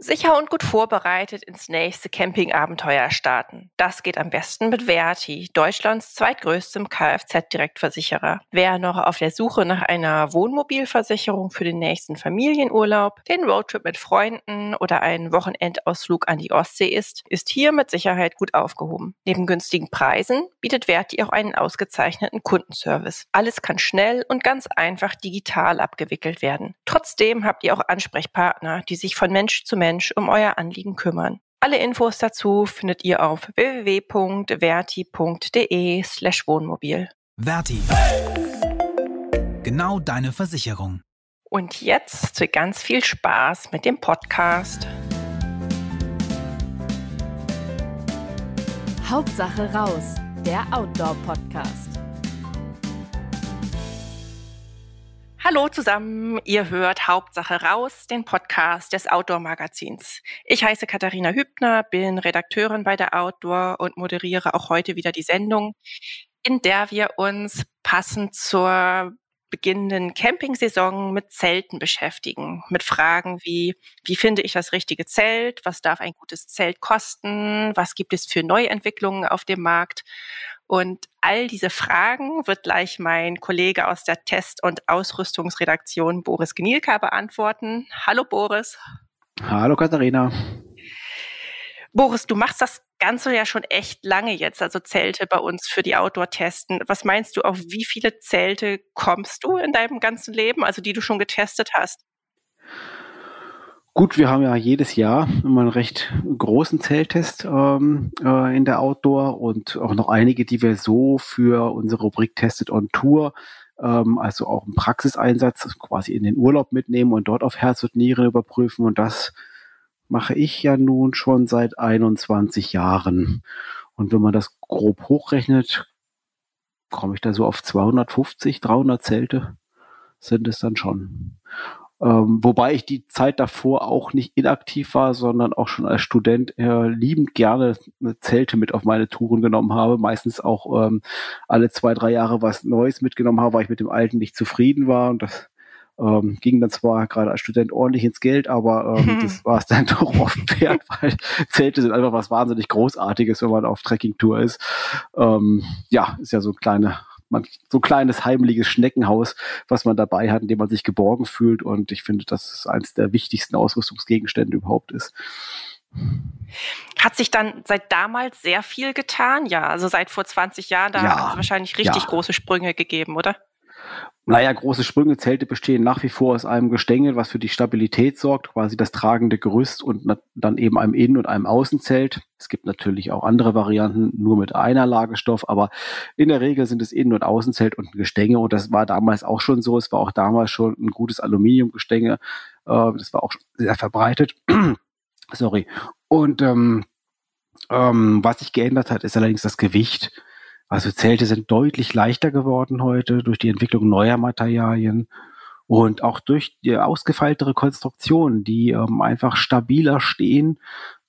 Sicher und gut vorbereitet ins nächste Campingabenteuer starten. Das geht am besten mit Verti, Deutschlands zweitgrößtem Kfz-Direktversicherer. Wer noch auf der Suche nach einer Wohnmobilversicherung für den nächsten Familienurlaub, den Roadtrip mit Freunden oder einen Wochenendausflug an die Ostsee ist, ist hier mit Sicherheit gut aufgehoben. Neben günstigen Preisen bietet Verti auch einen ausgezeichneten Kundenservice. Alles kann schnell und ganz einfach digital abgewickelt werden. Trotzdem habt ihr auch Ansprechpartner, die sich von Mensch zu Mensch Mensch um euer Anliegen kümmern. Alle Infos dazu findet ihr auf www.verti.de slash Wohnmobil. Verti. Genau deine Versicherung. Und jetzt ganz viel Spaß mit dem Podcast. Hauptsache raus, der Outdoor-Podcast. Hallo zusammen, ihr hört Hauptsache raus, den Podcast des Outdoor-Magazins. Ich heiße Katharina Hübner, bin Redakteurin bei der Outdoor und moderiere auch heute wieder die Sendung, in der wir uns passend zur beginnenden Campingsaison mit Zelten beschäftigen. Mit Fragen wie, wie finde ich das richtige Zelt? Was darf ein gutes Zelt kosten? Was gibt es für Neuentwicklungen auf dem Markt? Und all diese Fragen wird gleich mein Kollege aus der Test- und Ausrüstungsredaktion Boris Gnielka beantworten. Hallo Boris. Hallo Katharina. Boris, du machst das Ganze ja schon echt lange jetzt, also Zelte bei uns für die Outdoor-Testen. Was meinst du, auf wie viele Zelte kommst du in deinem ganzen Leben, also die du schon getestet hast? Gut, wir haben ja jedes Jahr immer einen recht großen Zelttest ähm, äh, in der Outdoor und auch noch einige, die wir so für unsere Rubrik Tested on Tour, ähm, also auch einen Praxiseinsatz quasi in den Urlaub mitnehmen und dort auf Herz und Nieren überprüfen. Und das mache ich ja nun schon seit 21 Jahren. Und wenn man das grob hochrechnet, komme ich da so auf 250, 300 Zelte sind es dann schon. Ähm, wobei ich die Zeit davor auch nicht inaktiv war, sondern auch schon als Student äh, liebend gerne Zelte mit auf meine Touren genommen habe. Meistens auch ähm, alle zwei, drei Jahre was Neues mitgenommen habe, weil ich mit dem Alten nicht zufrieden war. Und das ähm, ging dann zwar gerade als Student ordentlich ins Geld, aber ähm, mhm. das war es dann doch oft wert, weil Zelte sind einfach was wahnsinnig Großartiges, wenn man auf Trekkingtour ist. Ähm, ja, ist ja so ein kleiner man, so kleines heimliches Schneckenhaus, was man dabei hat, in dem man sich geborgen fühlt. Und ich finde, dass es eines der wichtigsten Ausrüstungsgegenstände überhaupt ist. Hat sich dann seit damals sehr viel getan? Ja, also seit vor 20 Jahren, da ja, hat es wahrscheinlich richtig ja. große Sprünge gegeben, oder? Naja, große Sprünge. Zelte bestehen nach wie vor aus einem Gestänge, was für die Stabilität sorgt, quasi das tragende Gerüst und dann eben einem Innen- und einem Außenzelt. Es gibt natürlich auch andere Varianten, nur mit einer Lagestoff, aber in der Regel sind es Innen- und Außenzelt und ein Gestänge und das war damals auch schon so. Es war auch damals schon ein gutes Aluminiumgestänge. Äh, das war auch sehr verbreitet. Sorry. Und ähm, ähm, was sich geändert hat, ist allerdings das Gewicht. Also Zelte sind deutlich leichter geworden heute durch die Entwicklung neuer Materialien und auch durch die ausgefeiltere Konstruktion, die ähm, einfach stabiler stehen,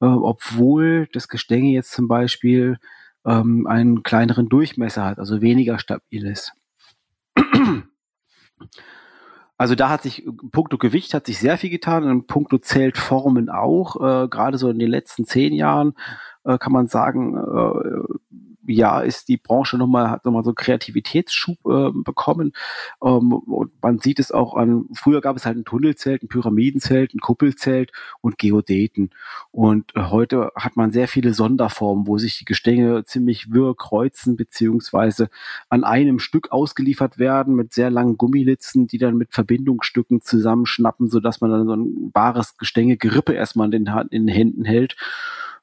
äh, obwohl das Gestänge jetzt zum Beispiel ähm, einen kleineren Durchmesser hat, also weniger stabil ist. Also da hat sich, puncto Gewicht hat sich sehr viel getan, in puncto Zeltformen auch. Äh, Gerade so in den letzten zehn Jahren äh, kann man sagen, äh, Jahr ist die Branche nochmal, hat nochmal so einen Kreativitätsschub äh, bekommen. Ähm, und man sieht es auch an, früher gab es halt ein Tunnelzelt, ein Pyramidenzelt, ein Kuppelzelt und Geodäten. Und äh, heute hat man sehr viele Sonderformen, wo sich die Gestänge ziemlich wirr kreuzen, beziehungsweise an einem Stück ausgeliefert werden mit sehr langen Gummilitzen, die dann mit Verbindungsstücken zusammenschnappen, sodass man dann so ein wahres Gestänge-Gerippe erstmal in den, in den Händen hält.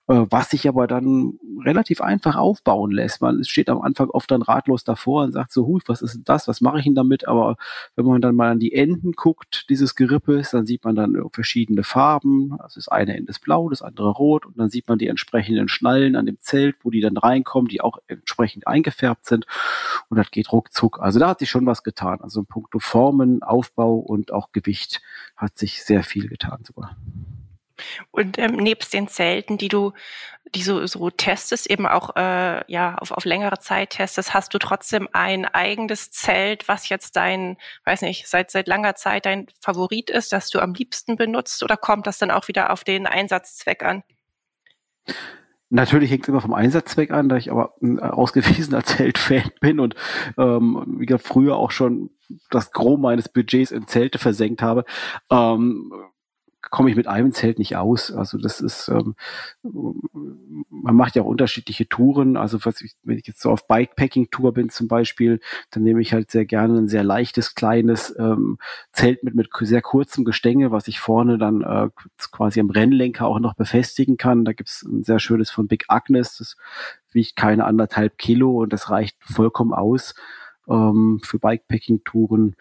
Äh, was sich aber dann relativ einfach aufbauen lässt. Man steht am Anfang oft dann ratlos davor und sagt so, hui, was ist denn das, was mache ich denn damit? Aber wenn man dann mal an die Enden guckt, dieses Gerippes, dann sieht man dann verschiedene Farben. Das ist eine Ende ist blau, das andere rot und dann sieht man die entsprechenden Schnallen an dem Zelt, wo die dann reinkommen, die auch entsprechend eingefärbt sind und das geht ruckzuck. Also da hat sich schon was getan. Also in puncto Formen, Aufbau und auch Gewicht hat sich sehr viel getan sogar. Und ähm, nebst den Zelten, die du, die so, so testest, eben auch äh, ja auf, auf längere Zeit testest, hast du trotzdem ein eigenes Zelt, was jetzt dein, weiß nicht, seit seit langer Zeit dein Favorit ist, das du am liebsten benutzt, oder kommt das dann auch wieder auf den Einsatzzweck an? Natürlich hängt es immer vom Einsatzzweck an, da ich aber ein ausgewiesener Zeltfan bin und ähm, wie gesagt, früher auch schon das Gros meines Budgets in Zelte versenkt habe. Ähm, komme ich mit einem Zelt nicht aus. Also das ist, ähm, man macht ja auch unterschiedliche Touren. Also was ich, wenn ich jetzt so auf Bikepacking-Tour bin zum Beispiel, dann nehme ich halt sehr gerne ein sehr leichtes, kleines ähm, Zelt mit, mit sehr kurzem Gestänge, was ich vorne dann äh, quasi am Rennlenker auch noch befestigen kann. Da gibt's ein sehr schönes von Big Agnes, das wiegt keine anderthalb Kilo und das reicht vollkommen aus ähm, für Bikepacking-Touren.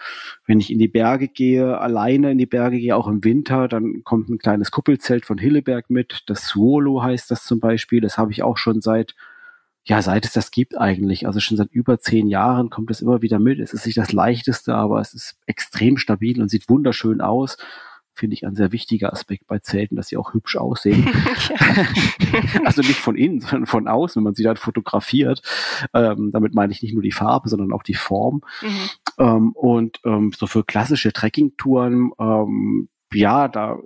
Wenn ich in die Berge gehe, alleine in die Berge gehe, auch im Winter, dann kommt ein kleines Kuppelzelt von Hilleberg mit. Das Swolo heißt das zum Beispiel. Das habe ich auch schon seit ja, seit es das gibt eigentlich, also schon seit über zehn Jahren kommt es immer wieder mit. Es ist nicht das leichteste, aber es ist extrem stabil und sieht wunderschön aus finde ich ein sehr wichtiger Aspekt bei Zelten, dass sie auch hübsch aussehen. also nicht von innen, sondern von außen, wenn man sie dann fotografiert. Ähm, damit meine ich nicht nur die Farbe, sondern auch die Form. Mhm. Ähm, und ähm, so für klassische Trekkingtouren, ähm, ja, da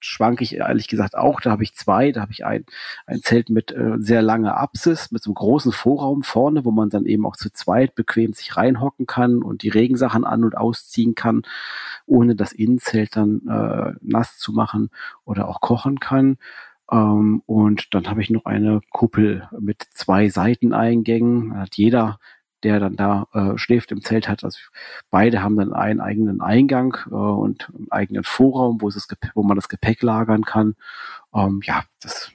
schwanke ich ehrlich gesagt auch. Da habe ich zwei. Da habe ich ein, ein Zelt mit äh, sehr langer Apsis, mit so einem großen Vorraum vorne, wo man dann eben auch zu zweit bequem sich reinhocken kann und die Regensachen an- und ausziehen kann, ohne das Innenzelt dann äh, nass zu machen oder auch kochen kann. Ähm, und dann habe ich noch eine Kuppel mit zwei Seiteneingängen. Da hat jeder der dann da äh, schläft im Zelt hat. Also beide haben dann einen eigenen Eingang äh, und einen eigenen Vorraum, wo, es das wo man das Gepäck lagern kann. Ähm, ja, das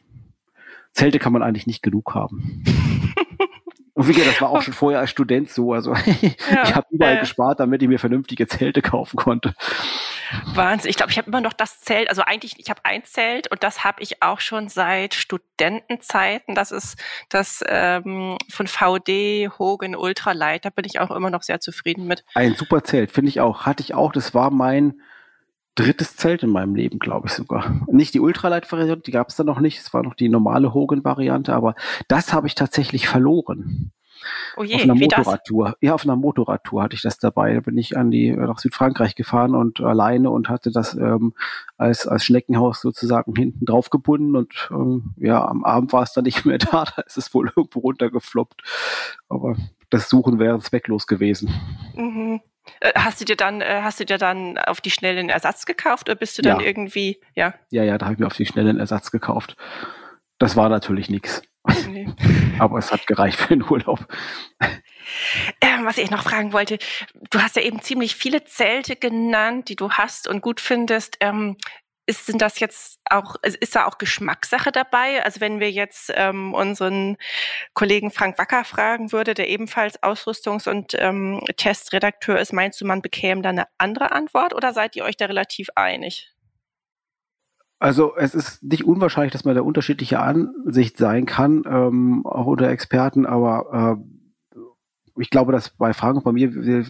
Zelte kann man eigentlich nicht genug haben. Und wie gesagt, das war auch schon vorher als Student so. Also ja, ich habe überall äh, gespart, damit ich mir vernünftige Zelte kaufen konnte. Wahnsinn. Ich glaube, ich habe immer noch das Zelt, also eigentlich, ich habe ein Zelt und das habe ich auch schon seit Studentenzeiten. Das ist das ähm, von VD Hogan Ultralight. Da bin ich auch immer noch sehr zufrieden mit. Ein super Zelt, finde ich auch. Hatte ich auch. Das war mein drittes Zelt in meinem Leben, glaube ich sogar. Nicht die Ultralight-Variante, die gab es da noch nicht. Es war noch die normale Hogan-Variante, aber das habe ich tatsächlich verloren. Oh je, auf einer Motorradtour. Ja, auf einer Motorradtour hatte ich das dabei. Da bin ich an die nach Südfrankreich gefahren und alleine und hatte das ähm, als als Schneckenhaus sozusagen hinten drauf gebunden und ähm, ja, am Abend war es dann nicht mehr da. Da ist es wohl irgendwo runtergefloppt. Aber das Suchen wäre zwecklos gewesen. Mhm. Äh, hast du dir dann, äh, hast du dir dann auf die Schnelle einen Ersatz gekauft oder bist du dann ja. irgendwie, ja? Ja, ja, da habe ich mir auf die Schnelle einen Ersatz gekauft. Das war natürlich nichts. Nee. Aber es hat gereicht für den Urlaub. Ähm, was ich noch fragen wollte, du hast ja eben ziemlich viele Zelte genannt, die du hast und gut findest. Ähm, ist, sind das jetzt auch, ist da auch Geschmackssache dabei? Also wenn wir jetzt ähm, unseren Kollegen Frank Wacker fragen würde, der ebenfalls Ausrüstungs- und ähm, Testredakteur ist, meinst du, man bekäme da eine andere Antwort oder seid ihr euch da relativ einig? Also es ist nicht unwahrscheinlich, dass man da unterschiedliche Ansicht sein kann, ähm, auch unter Experten, aber äh, ich glaube, dass bei Fragen bei mir, wir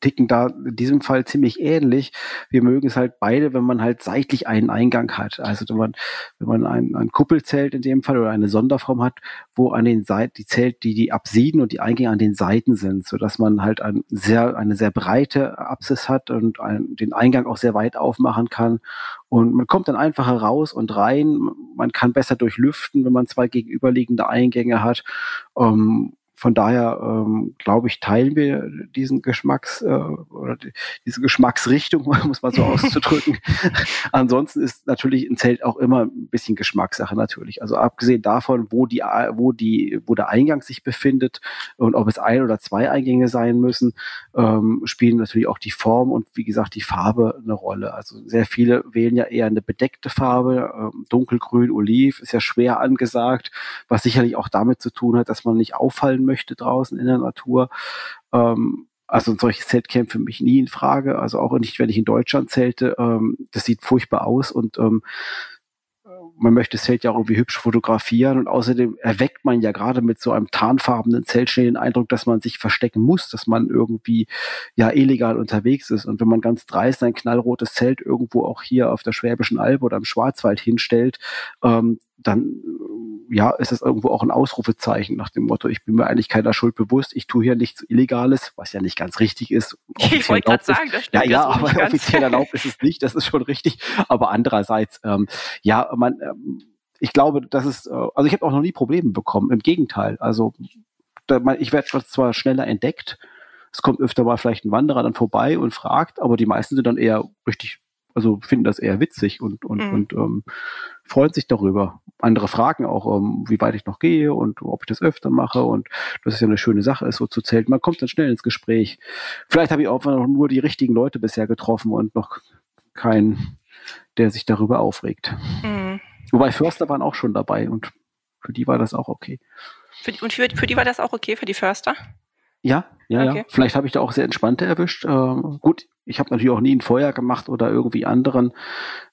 ticken da in diesem Fall ziemlich ähnlich. Wir mögen es halt beide, wenn man halt seitlich einen Eingang hat. Also wenn man, wenn man ein, ein Kuppelzelt in dem Fall oder eine Sonderform hat, wo an den Seiten die Zelt, die die Apsiden und die Eingänge an den Seiten sind, so dass man halt ein sehr, eine sehr breite Apsis hat und ein, den Eingang auch sehr weit aufmachen kann. Und man kommt dann einfach heraus und rein. Man kann besser durchlüften, wenn man zwei gegenüberliegende Eingänge hat. Um, ähm, von daher ähm, glaube ich, teilen wir diesen Geschmacks äh, oder die, diese Geschmacksrichtung, muss man so auszudrücken. Ansonsten ist natürlich ein Zelt auch immer ein bisschen Geschmackssache natürlich. Also abgesehen davon, wo die, wo die, wo der Eingang sich befindet und ob es ein oder zwei Eingänge sein müssen, ähm, spielen natürlich auch die Form und wie gesagt die Farbe eine Rolle. Also sehr viele wählen ja eher eine bedeckte Farbe, ähm, dunkelgrün, oliv ist ja schwer angesagt, was sicherlich auch damit zu tun hat, dass man nicht auffallen möchte draußen in der Natur. Ähm, also ein solches Zelt käme für mich nie in Frage. Also auch nicht, wenn ich in Deutschland zelte. Ähm, das sieht furchtbar aus und ähm, man möchte das Zelt ja auch irgendwie hübsch fotografieren und außerdem erweckt man ja gerade mit so einem tarnfarbenen Zelt schnell den Eindruck, dass man sich verstecken muss, dass man irgendwie ja illegal unterwegs ist. Und wenn man ganz dreist ein knallrotes Zelt irgendwo auch hier auf der Schwäbischen Alb oder im Schwarzwald hinstellt, ähm, dann ja, ist es irgendwo auch ein Ausrufezeichen nach dem Motto, ich bin mir eigentlich keiner Schuld bewusst, ich tue hier nichts Illegales, was ja nicht ganz richtig ist. Ich wollte gerade sagen, das stimmt. Ja, ja, aber offiziell erlaubt ist es nicht, das ist schon richtig. Aber andererseits, ähm, ja, man, ähm, ich glaube, das ist, äh, also ich habe auch noch nie Probleme bekommen. Im Gegenteil. Also da, man, ich werde zwar schneller entdeckt, es kommt öfter mal vielleicht ein Wanderer dann vorbei und fragt, aber die meisten sind dann eher richtig, also finden das eher witzig und, und, mhm. und ähm, freuen sich darüber. Andere fragen auch, ähm, wie weit ich noch gehe und ob ich das öfter mache und das ist ja eine schöne Sache, ist so zu zelten. Man kommt dann schnell ins Gespräch. Vielleicht habe ich auch noch nur die richtigen Leute bisher getroffen und noch keinen, der sich darüber aufregt. Mhm. Wobei Förster waren auch schon dabei und für die war das auch okay. Für und für, für die war das auch okay, für die Förster? Ja, ja, okay. ja. Vielleicht habe ich da auch sehr entspannte erwischt. Äh, gut, ich habe natürlich auch nie ein Feuer gemacht oder irgendwie anderen.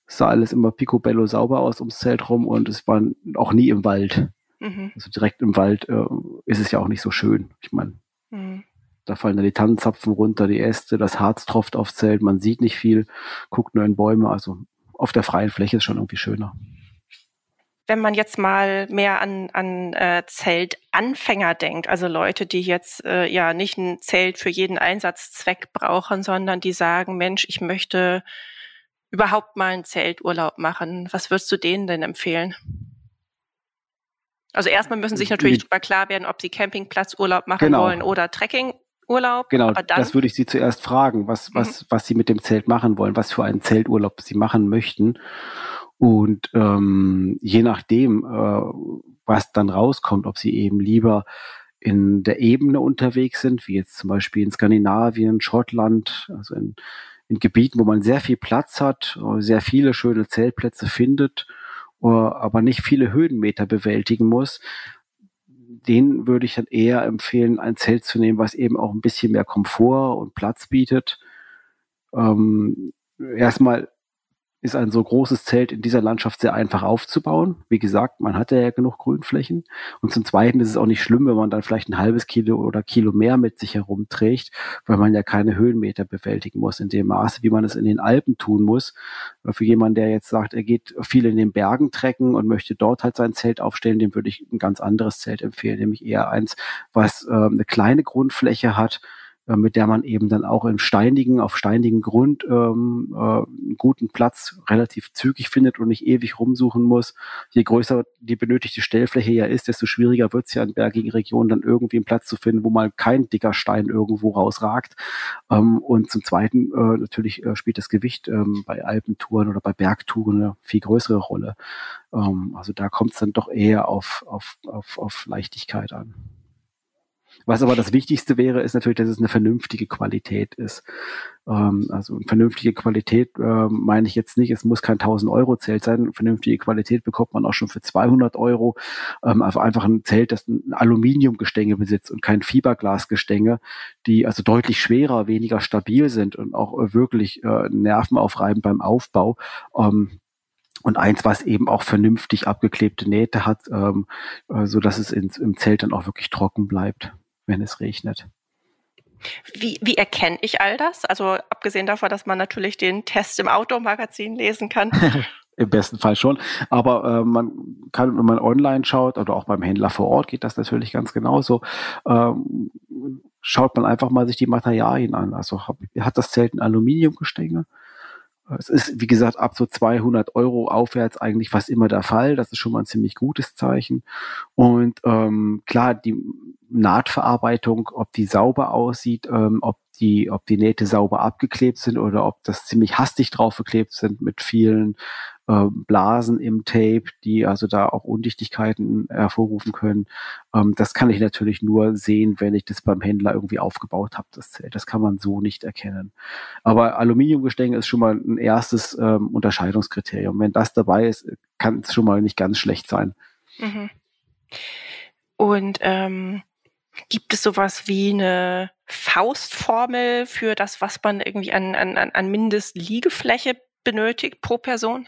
Es sah alles immer picobello sauber aus ums Zelt rum und es war auch nie im Wald. Mhm. Also direkt im Wald äh, ist es ja auch nicht so schön. Ich meine, mhm. da fallen dann die Tannenzapfen runter, die Äste, das Harz tropft aufs Zelt, man sieht nicht viel, guckt nur in Bäume. Also auf der freien Fläche ist schon irgendwie schöner wenn man jetzt mal mehr an, an äh, Zeltanfänger denkt, also Leute, die jetzt äh, ja nicht ein Zelt für jeden Einsatzzweck brauchen, sondern die sagen, Mensch, ich möchte überhaupt mal einen Zelturlaub machen. Was würdest du denen denn empfehlen? Also erstmal müssen sich natürlich darüber klar werden, ob sie Campingplatzurlaub machen genau. wollen oder Trekkingurlaub. Genau, das würde ich Sie zuerst fragen, was, was, mhm. was Sie mit dem Zelt machen wollen, was für einen Zelturlaub Sie machen möchten. Und ähm, je nachdem, äh, was dann rauskommt, ob sie eben lieber in der Ebene unterwegs sind, wie jetzt zum Beispiel in Skandinavien, Schottland, also in, in Gebieten, wo man sehr viel Platz hat, sehr viele schöne Zeltplätze findet, äh, aber nicht viele Höhenmeter bewältigen muss, den würde ich dann eher empfehlen, ein Zelt zu nehmen, was eben auch ein bisschen mehr Komfort und Platz bietet. Ähm, erstmal ist ein so großes Zelt in dieser Landschaft sehr einfach aufzubauen. Wie gesagt, man hat ja genug Grünflächen. Und zum Zweiten ist es auch nicht schlimm, wenn man dann vielleicht ein halbes Kilo oder Kilo mehr mit sich herumträgt, weil man ja keine Höhenmeter bewältigen muss in dem Maße, wie man es in den Alpen tun muss. Für jemanden, der jetzt sagt, er geht viel in den Bergen trecken und möchte dort halt sein Zelt aufstellen, dem würde ich ein ganz anderes Zelt empfehlen, nämlich eher eins, was äh, eine kleine Grundfläche hat, äh, mit der man eben dann auch im steinigen, auf steinigen Grund ähm, äh, einen guten Platz relativ zügig findet und nicht ewig rumsuchen muss. Je größer die benötigte Stellfläche ja ist, desto schwieriger wird es ja in bergigen Regionen dann irgendwie einen Platz zu finden, wo mal kein dicker Stein irgendwo rausragt. Ähm, und zum Zweiten äh, natürlich äh, spielt das Gewicht ähm, bei Alpentouren oder bei Bergtouren eine viel größere Rolle. Ähm, also da kommt es dann doch eher auf, auf, auf, auf Leichtigkeit an. Was aber das Wichtigste wäre, ist natürlich, dass es eine vernünftige Qualität ist. Ähm, also vernünftige Qualität äh, meine ich jetzt nicht, es muss kein 1000 Euro Zelt sein. Vernünftige Qualität bekommt man auch schon für 200 Euro. Ähm, also einfach ein Zelt, das ein Aluminiumgestänge besitzt und kein Fiberglasgestänge, die also deutlich schwerer, weniger stabil sind und auch wirklich äh, Nerven aufreiben beim Aufbau. Ähm, und eins, was eben auch vernünftig abgeklebte Nähte hat, ähm, äh, so dass es ins, im Zelt dann auch wirklich trocken bleibt wenn es regnet. Wie, wie erkenne ich all das? Also abgesehen davon, dass man natürlich den Test im Outdoor-Magazin lesen kann. Im besten Fall schon. Aber äh, man kann, wenn man online schaut oder auch beim Händler vor Ort geht das natürlich ganz genauso. Ähm, schaut man einfach mal sich die Materialien an. Also hab, hat das Zelt ein Aluminiumgestänge? Es ist, wie gesagt, ab so 200 Euro aufwärts eigentlich fast immer der Fall. Das ist schon mal ein ziemlich gutes Zeichen. Und ähm, klar, die Nahtverarbeitung, ob die sauber aussieht, ähm, ob die, ob die Nähte sauber abgeklebt sind oder ob das ziemlich hastig draufgeklebt sind mit vielen äh, Blasen im Tape, die also da auch Undichtigkeiten hervorrufen können. Ähm, das kann ich natürlich nur sehen, wenn ich das beim Händler irgendwie aufgebaut habe, das Zelt. Das kann man so nicht erkennen. Aber Aluminiumgestänge ist schon mal ein erstes ähm, Unterscheidungskriterium. Wenn das dabei ist, kann es schon mal nicht ganz schlecht sein. Mhm. Und ähm, gibt es sowas wie eine Faustformel für das, was man irgendwie an, an, an Mindestliegefläche benötigt pro Person?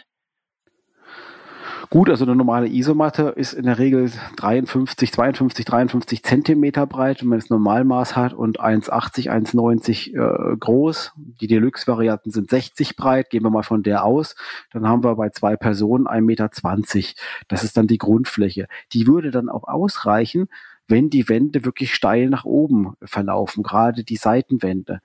Gut, also eine normale Isomatte ist in der Regel 53, 52, 53 Zentimeter breit, wenn man das Normalmaß hat und 1,80, 1,90 äh, groß. Die Deluxe-Varianten sind 60 breit, gehen wir mal von der aus. Dann haben wir bei zwei Personen 1,20 Meter. Das ist dann die Grundfläche. Die würde dann auch ausreichen, wenn die Wände wirklich steil nach oben verlaufen, gerade die Seitenwände.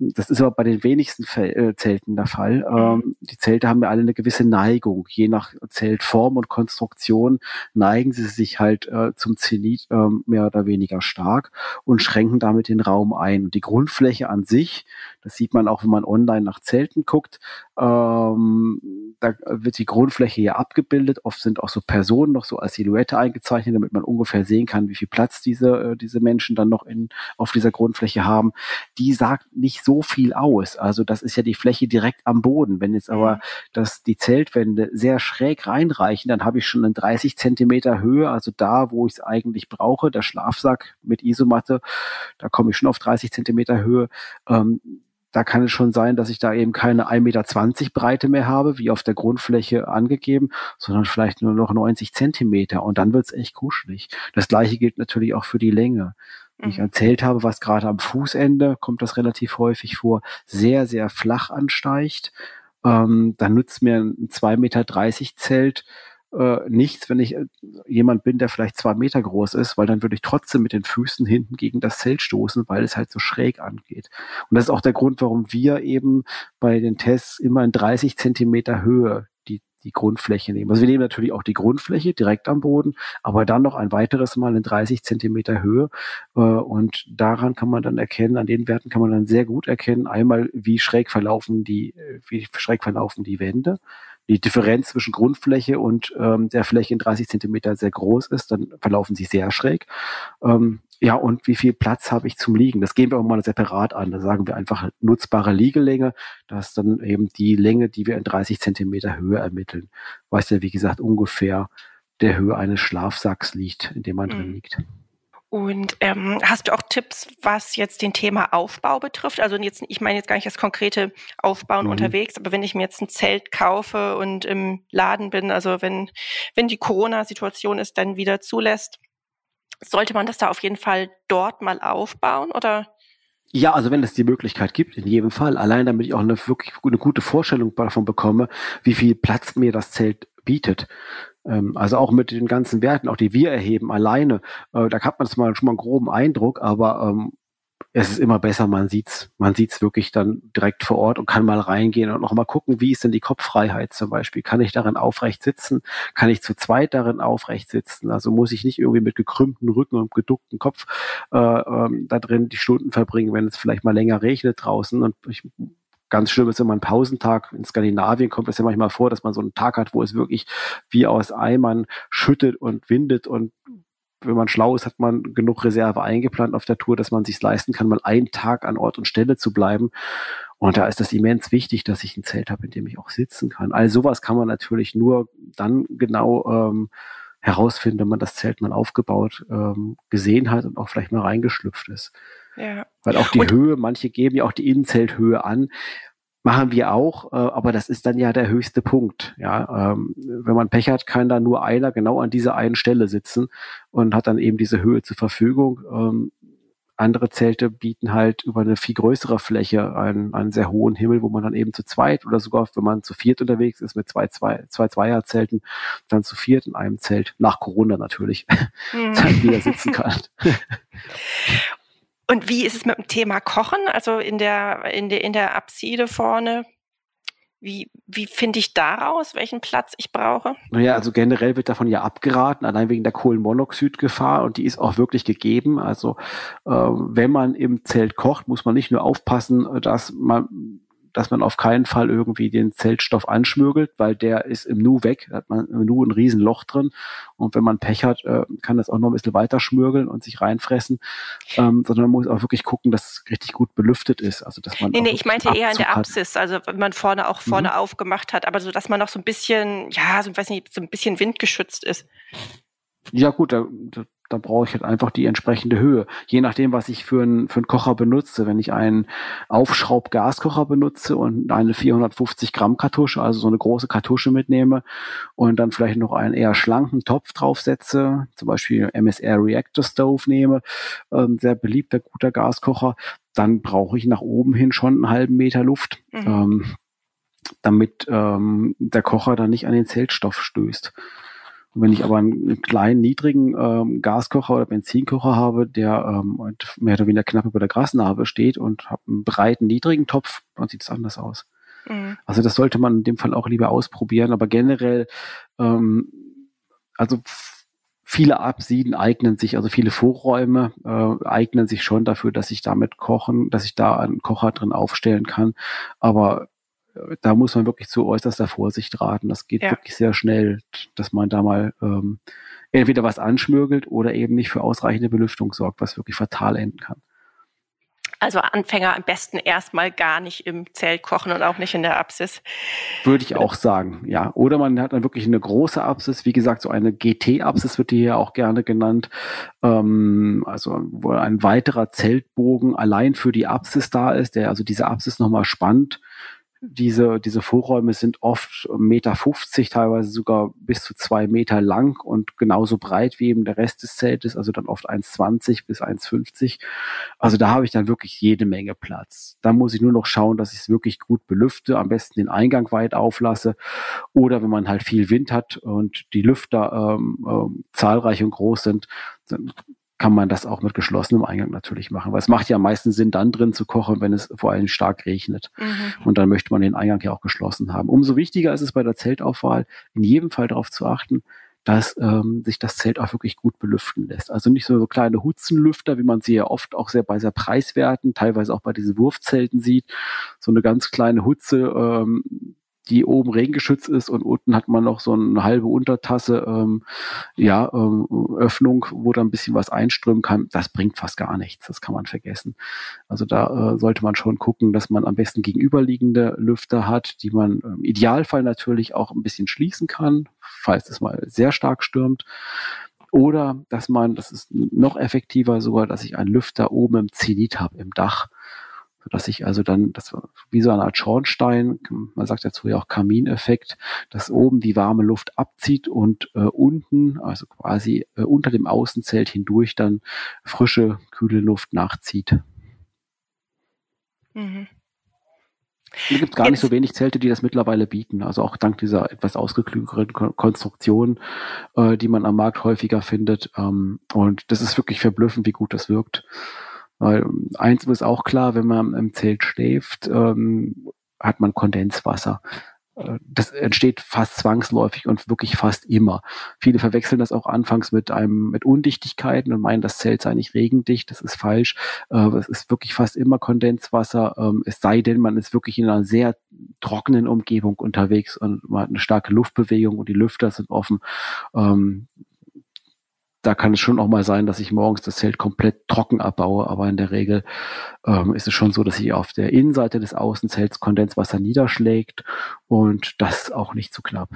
Das ist aber bei den wenigsten äh, Zelten der Fall. Mhm. Ähm, die Zelte haben ja alle eine gewisse Neigung. Je nach Zeltform und Konstruktion neigen sie sich halt äh, zum Zenit äh, mehr oder weniger stark und schränken damit den Raum ein. Und die Grundfläche an sich, das sieht man auch, wenn man online nach Zelten guckt, ähm, da wird die Grundfläche hier abgebildet. Oft sind auch so Personen noch so als Silhouette eingezeichnet, damit man ungefähr sehen kann, wie viel Platz diese, äh, diese Menschen dann noch in, auf dieser Grundfläche haben. Die sagt nicht so viel aus. Also das ist ja die Fläche direkt am Boden. Wenn jetzt aber mhm. das, die Zeltwände sehr schräg reinreichen, dann habe ich schon eine 30 Zentimeter Höhe, also da, wo ich es eigentlich brauche, der Schlafsack mit Isomatte, da komme ich schon auf 30 Zentimeter Höhe. Ähm, da kann es schon sein, dass ich da eben keine 1,20 Meter Breite mehr habe, wie auf der Grundfläche angegeben, sondern vielleicht nur noch 90 Zentimeter. Und dann wird es echt kuschelig. Das gleiche gilt natürlich auch für die Länge. Wie ich mhm. erzählt habe, was gerade am Fußende, kommt das relativ häufig vor, sehr, sehr flach ansteigt. Ähm, dann nützt mir ein 2,30 Meter Zelt äh, nichts, wenn ich äh, jemand bin, der vielleicht zwei Meter groß ist, weil dann würde ich trotzdem mit den Füßen hinten gegen das Zelt stoßen, weil es halt so schräg angeht. Und das ist auch der Grund, warum wir eben bei den Tests immer in 30 Zentimeter Höhe die, Grundfläche nehmen. Also wir nehmen natürlich auch die Grundfläche direkt am Boden, aber dann noch ein weiteres Mal in 30 Zentimeter Höhe. Äh, und daran kann man dann erkennen, an den Werten kann man dann sehr gut erkennen, einmal wie schräg verlaufen die, äh, wie schräg verlaufen die Wände die Differenz zwischen Grundfläche und ähm, der Fläche in 30 Zentimeter sehr groß ist, dann verlaufen sie sehr schräg. Ähm, ja, und wie viel Platz habe ich zum Liegen? Das gehen wir auch mal separat an. Da sagen wir einfach nutzbare Liegelänge. Das ist dann eben die Länge, die wir in 30 Zentimeter Höhe ermitteln. Was ja, wie gesagt, ungefähr der Höhe eines Schlafsacks liegt, in dem man mhm. drin liegt. Und ähm, hast du auch Tipps, was jetzt den Thema Aufbau betrifft? Also jetzt, ich meine jetzt gar nicht das konkrete Aufbauen mhm. unterwegs, aber wenn ich mir jetzt ein Zelt kaufe und im Laden bin, also wenn, wenn die Corona-Situation es dann wieder zulässt, sollte man das da auf jeden Fall dort mal aufbauen oder? Ja, also wenn es die Möglichkeit gibt, in jedem Fall. Allein damit ich auch eine wirklich eine gute Vorstellung davon bekomme, wie viel Platz mir das Zelt bietet. Ähm, also auch mit den ganzen Werten, auch die wir erheben alleine, äh, da hat man mal schon mal einen groben Eindruck, aber ähm, es ist immer besser, man sieht's, man sieht's wirklich dann direkt vor Ort und kann mal reingehen und noch mal gucken, wie ist denn die Kopffreiheit zum Beispiel? Kann ich darin aufrecht sitzen? Kann ich zu zweit darin aufrecht sitzen? Also muss ich nicht irgendwie mit gekrümmten Rücken und geducktem Kopf äh, ähm, da drin die Stunden verbringen, wenn es vielleicht mal länger regnet draußen und ich Ganz schlimm ist immer ein Pausentag. In Skandinavien kommt es ja manchmal vor, dass man so einen Tag hat, wo es wirklich wie aus Eimern schüttet und windet und wenn man schlau ist, hat man genug Reserve eingeplant auf der Tour, dass man sich leisten kann, mal einen Tag an Ort und Stelle zu bleiben. Und da ist das immens wichtig, dass ich ein Zelt habe, in dem ich auch sitzen kann. All sowas kann man natürlich nur dann genau ähm, herausfinden, wenn man das Zelt mal aufgebaut ähm, gesehen hat und auch vielleicht mal reingeschlüpft ist. Ja. Weil auch die und Höhe, manche geben ja auch die Innenzelthöhe an. Machen wir auch, äh, aber das ist dann ja der höchste Punkt. Ja, ähm, wenn man Pech hat, kann da nur einer genau an dieser einen Stelle sitzen und hat dann eben diese Höhe zur Verfügung. Ähm, andere Zelte bieten halt über eine viel größere Fläche einen, einen sehr hohen Himmel, wo man dann eben zu zweit oder sogar, wenn man zu viert unterwegs ist mit zwei, zwei, zwei Zweierzelten, dann zu viert in einem Zelt, nach Corona natürlich, mhm. dann wieder sitzen kann. Und wie ist es mit dem Thema Kochen? Also in der, in der, in der Apside vorne, wie, wie finde ich daraus, welchen Platz ich brauche? Naja, also generell wird davon ja abgeraten, allein wegen der Kohlenmonoxidgefahr und die ist auch wirklich gegeben. Also äh, wenn man im Zelt kocht, muss man nicht nur aufpassen, dass man dass man auf keinen Fall irgendwie den Zeltstoff anschmürgelt, weil der ist im Nu weg, da hat man im Nu ein Riesenloch drin und wenn man Pech hat, äh, kann das auch noch ein bisschen weiter schmürgeln und sich reinfressen, ähm, sondern man muss auch wirklich gucken, dass es richtig gut belüftet ist, also dass man Nee, nee, ich meinte Abzug eher in der Apsis, also wenn man vorne auch vorne mhm. aufgemacht hat, aber so, dass man noch so ein bisschen, ja, so, weiß nicht, so ein bisschen windgeschützt ist. Ja gut, da, dann brauche ich halt einfach die entsprechende Höhe. Je nachdem, was ich für einen für einen Kocher benutze. Wenn ich einen Aufschraub-Gaskocher benutze und eine 450 Gramm Kartusche, also so eine große Kartusche mitnehme und dann vielleicht noch einen eher schlanken Topf draufsetze, zum Beispiel MSR Reactor Stove nehme, ähm, sehr beliebter, guter Gaskocher, dann brauche ich nach oben hin schon einen halben Meter Luft. Mhm. Ähm, damit ähm, der Kocher dann nicht an den Zeltstoff stößt. Wenn ich aber einen kleinen, niedrigen ähm, Gaskocher oder Benzinkocher habe, der ähm, mehr oder weniger knapp über der Grasnarbe steht und habe einen breiten, niedrigen Topf, dann sieht es anders aus. Mhm. Also das sollte man in dem Fall auch lieber ausprobieren. Aber generell, ähm, also viele Absieden eignen sich, also viele Vorräume äh, eignen sich schon dafür, dass ich damit kochen, dass ich da einen Kocher drin aufstellen kann. Aber da muss man wirklich zu äußerster Vorsicht raten. Das geht ja. wirklich sehr schnell, dass man da mal ähm, entweder was anschmürgelt oder eben nicht für ausreichende Belüftung sorgt, was wirklich fatal enden kann. Also Anfänger am besten erstmal gar nicht im Zelt kochen und auch nicht in der Apsis. Würde ich auch sagen, ja. Oder man hat dann wirklich eine große Apsis, wie gesagt, so eine GT-Apsis wird die hier auch gerne genannt. Ähm, also wo ein weiterer Zeltbogen allein für die Apsis da ist, der also diese Apsis nochmal spannt diese, diese Vorräume sind oft Meter 50, teilweise sogar bis zu zwei Meter lang und genauso breit wie eben der Rest des Zeltes, also dann oft 1,20 bis 1,50. Also da habe ich dann wirklich jede Menge Platz. Da muss ich nur noch schauen, dass ich es wirklich gut belüfte, am besten den Eingang weit auflasse oder wenn man halt viel Wind hat und die Lüfter ähm, ähm, zahlreich und groß sind, dann kann man das auch mit geschlossenem Eingang natürlich machen. Weil es macht ja am meisten Sinn, dann drin zu kochen, wenn es vor allem stark regnet. Mhm. Und dann möchte man den Eingang ja auch geschlossen haben. Umso wichtiger ist es bei der Zeltaufwahl, in jedem Fall darauf zu achten, dass ähm, sich das Zelt auch wirklich gut belüften lässt. Also nicht so, so kleine Hutzenlüfter, wie man sie ja oft auch sehr bei sehr preiswerten, teilweise auch bei diesen Wurfzelten sieht. So eine ganz kleine Hutze, ähm, die oben regengeschützt ist und unten hat man noch so eine halbe Untertasse, ähm, ja, ähm, Öffnung, wo da ein bisschen was einströmen kann. Das bringt fast gar nichts. Das kann man vergessen. Also da äh, sollte man schon gucken, dass man am besten gegenüberliegende Lüfter hat, die man im Idealfall natürlich auch ein bisschen schließen kann, falls es mal sehr stark stürmt. Oder dass man, das ist noch effektiver sogar, dass ich einen Lüfter oben im Zenit habe, im Dach dass ich also dann, das war wie so eine Art Schornstein, man sagt dazu ja auch Kamineffekt, dass oben die warme Luft abzieht und äh, unten, also quasi äh, unter dem Außenzelt hindurch dann frische, kühle Luft nachzieht. Mhm. Hier gibt gar Jetzt. nicht so wenig Zelte, die das mittlerweile bieten. Also auch dank dieser etwas ausgeklügeren Konstruktion, äh, die man am Markt häufiger findet. Ähm, und das ist wirklich verblüffend, wie gut das wirkt. Weil eins ist auch klar, wenn man im Zelt schläft, ähm, hat man Kondenswasser. Äh, das entsteht fast zwangsläufig und wirklich fast immer. Viele verwechseln das auch anfangs mit einem mit Undichtigkeiten und meinen, das Zelt sei nicht regendicht. Das ist falsch. Äh, es ist wirklich fast immer Kondenswasser. Ähm, es sei denn, man ist wirklich in einer sehr trockenen Umgebung unterwegs und man hat eine starke Luftbewegung und die Lüfter sind offen. Ähm, da kann es schon auch mal sein, dass ich morgens das Zelt komplett trocken abbaue, aber in der Regel ähm, ist es schon so, dass sich auf der Innenseite des Außenzelts Kondenswasser niederschlägt und das auch nicht zu knapp.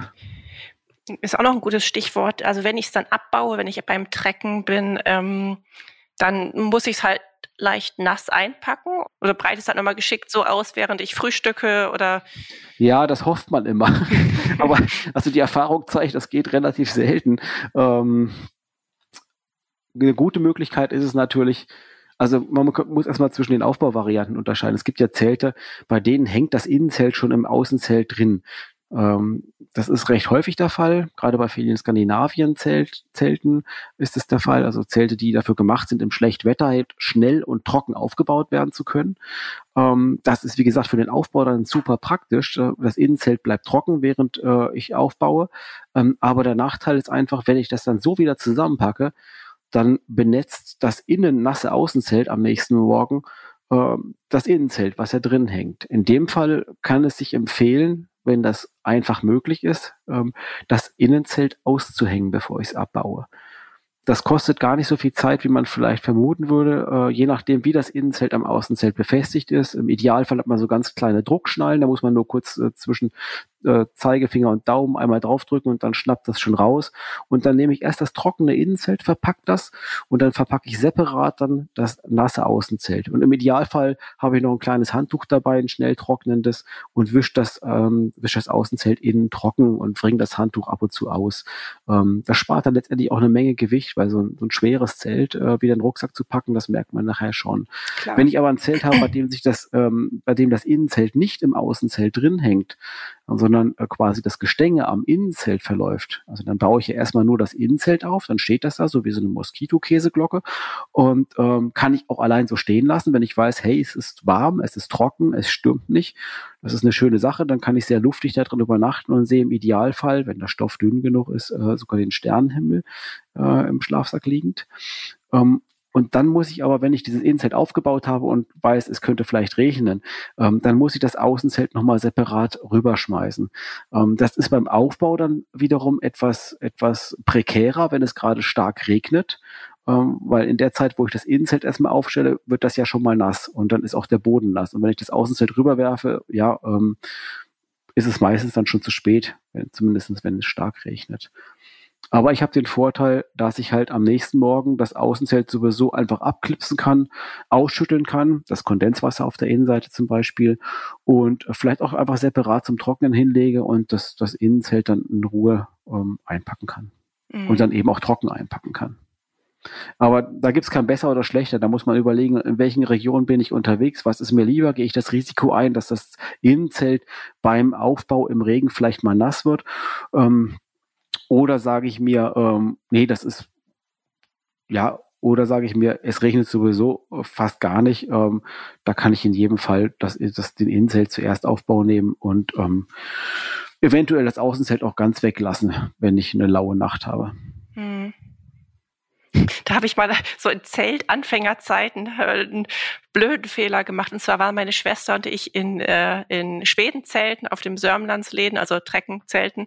Ist auch noch ein gutes Stichwort. Also wenn ich es dann abbaue, wenn ich beim Trecken bin, ähm, dann muss ich es halt leicht nass einpacken oder breite es dann immer geschickt so aus, während ich frühstücke oder? Ja, das hofft man immer. Aber also die Erfahrung zeigt, das geht relativ selten. Ähm, eine gute Möglichkeit ist es natürlich, also man muss erstmal zwischen den Aufbauvarianten unterscheiden. Es gibt ja Zelte, bei denen hängt das Innenzelt schon im Außenzelt drin. Ähm, das ist recht häufig der Fall, gerade bei vielen Skandinavien-Zelten ist es der Fall. Also Zelte, die dafür gemacht sind, im Schlechtwetter halt schnell und trocken aufgebaut werden zu können. Ähm, das ist, wie gesagt, für den Aufbau dann super praktisch. Äh, das Innenzelt bleibt trocken, während äh, ich aufbaue. Ähm, aber der Nachteil ist einfach, wenn ich das dann so wieder zusammenpacke, dann benetzt das innen nasse Außenzelt am nächsten Morgen äh, das Innenzelt, was ja drin hängt. In dem Fall kann es sich empfehlen, wenn das einfach möglich ist, ähm, das Innenzelt auszuhängen, bevor ich es abbaue. Das kostet gar nicht so viel Zeit, wie man vielleicht vermuten würde, äh, je nachdem, wie das Innenzelt am Außenzelt befestigt ist. Im Idealfall hat man so ganz kleine Druckschnallen, da muss man nur kurz äh, zwischen äh, Zeigefinger und Daumen einmal draufdrücken und dann schnappt das schon raus. Und dann nehme ich erst das trockene Innenzelt, verpacke das und dann verpacke ich separat dann das nasse Außenzelt. Und im Idealfall habe ich noch ein kleines Handtuch dabei, ein schnell trocknendes und wische das, ähm, wisch das Außenzelt innen trocken und bringe das Handtuch ab und zu aus. Ähm, das spart dann letztendlich auch eine Menge Gewicht, weil so ein, so ein schweres Zelt äh, wieder in den Rucksack zu packen, das merkt man nachher schon. Klar. Wenn ich aber ein Zelt habe, bei dem sich das, ähm, bei dem das Innenzelt nicht im Außenzelt drin hängt, sondern äh, quasi das Gestänge am Innenzelt verläuft. Also dann baue ich ja erstmal nur das Innenzelt auf, dann steht das da so wie so eine Moskitokäseglocke und ähm, kann ich auch allein so stehen lassen, wenn ich weiß, hey, es ist warm, es ist trocken, es stürmt nicht. Das ist eine schöne Sache, dann kann ich sehr luftig da drin übernachten und sehe im Idealfall, wenn der Stoff dünn genug ist, äh, sogar den Sternenhimmel äh, im Schlafsack liegend. Ähm, und dann muss ich aber, wenn ich dieses Innenzelt aufgebaut habe und weiß, es könnte vielleicht regnen, ähm, dann muss ich das Außenzelt nochmal separat rüberschmeißen. Ähm, das ist beim Aufbau dann wiederum etwas, etwas prekärer, wenn es gerade stark regnet. Ähm, weil in der Zeit, wo ich das Innenzelt erstmal aufstelle, wird das ja schon mal nass und dann ist auch der Boden nass. Und wenn ich das Außenzelt rüberwerfe, ja, ähm, ist es meistens dann schon zu spät, wenn, zumindest wenn es stark regnet. Aber ich habe den Vorteil, dass ich halt am nächsten Morgen das Außenzelt sowieso einfach abklipsen kann, ausschütteln kann, das Kondenswasser auf der Innenseite zum Beispiel und vielleicht auch einfach separat zum Trocknen hinlege und das, das Innenzelt dann in Ruhe ähm, einpacken kann. Mhm. Und dann eben auch trocken einpacken kann. Aber da gibt's kein besser oder schlechter. Da muss man überlegen, in welchen Regionen bin ich unterwegs, was ist mir lieber, gehe ich das Risiko ein, dass das Innenzelt beim Aufbau im Regen vielleicht mal nass wird. Ähm, oder sage ich mir, ähm, nee, das ist, ja, oder sage ich mir, es regnet sowieso fast gar nicht. Ähm, da kann ich in jedem Fall das, das, den Innenzelt zuerst Aufbau nehmen und ähm, eventuell das Außenzelt auch ganz weglassen, wenn ich eine laue Nacht habe. Hm. Da habe ich mal so in Zeltanfängerzeiten äh, einen blöden Fehler gemacht. Und zwar waren meine Schwester und ich in, äh, in Schweden zelten auf dem Sörmlandsläden, also Treckenzelten,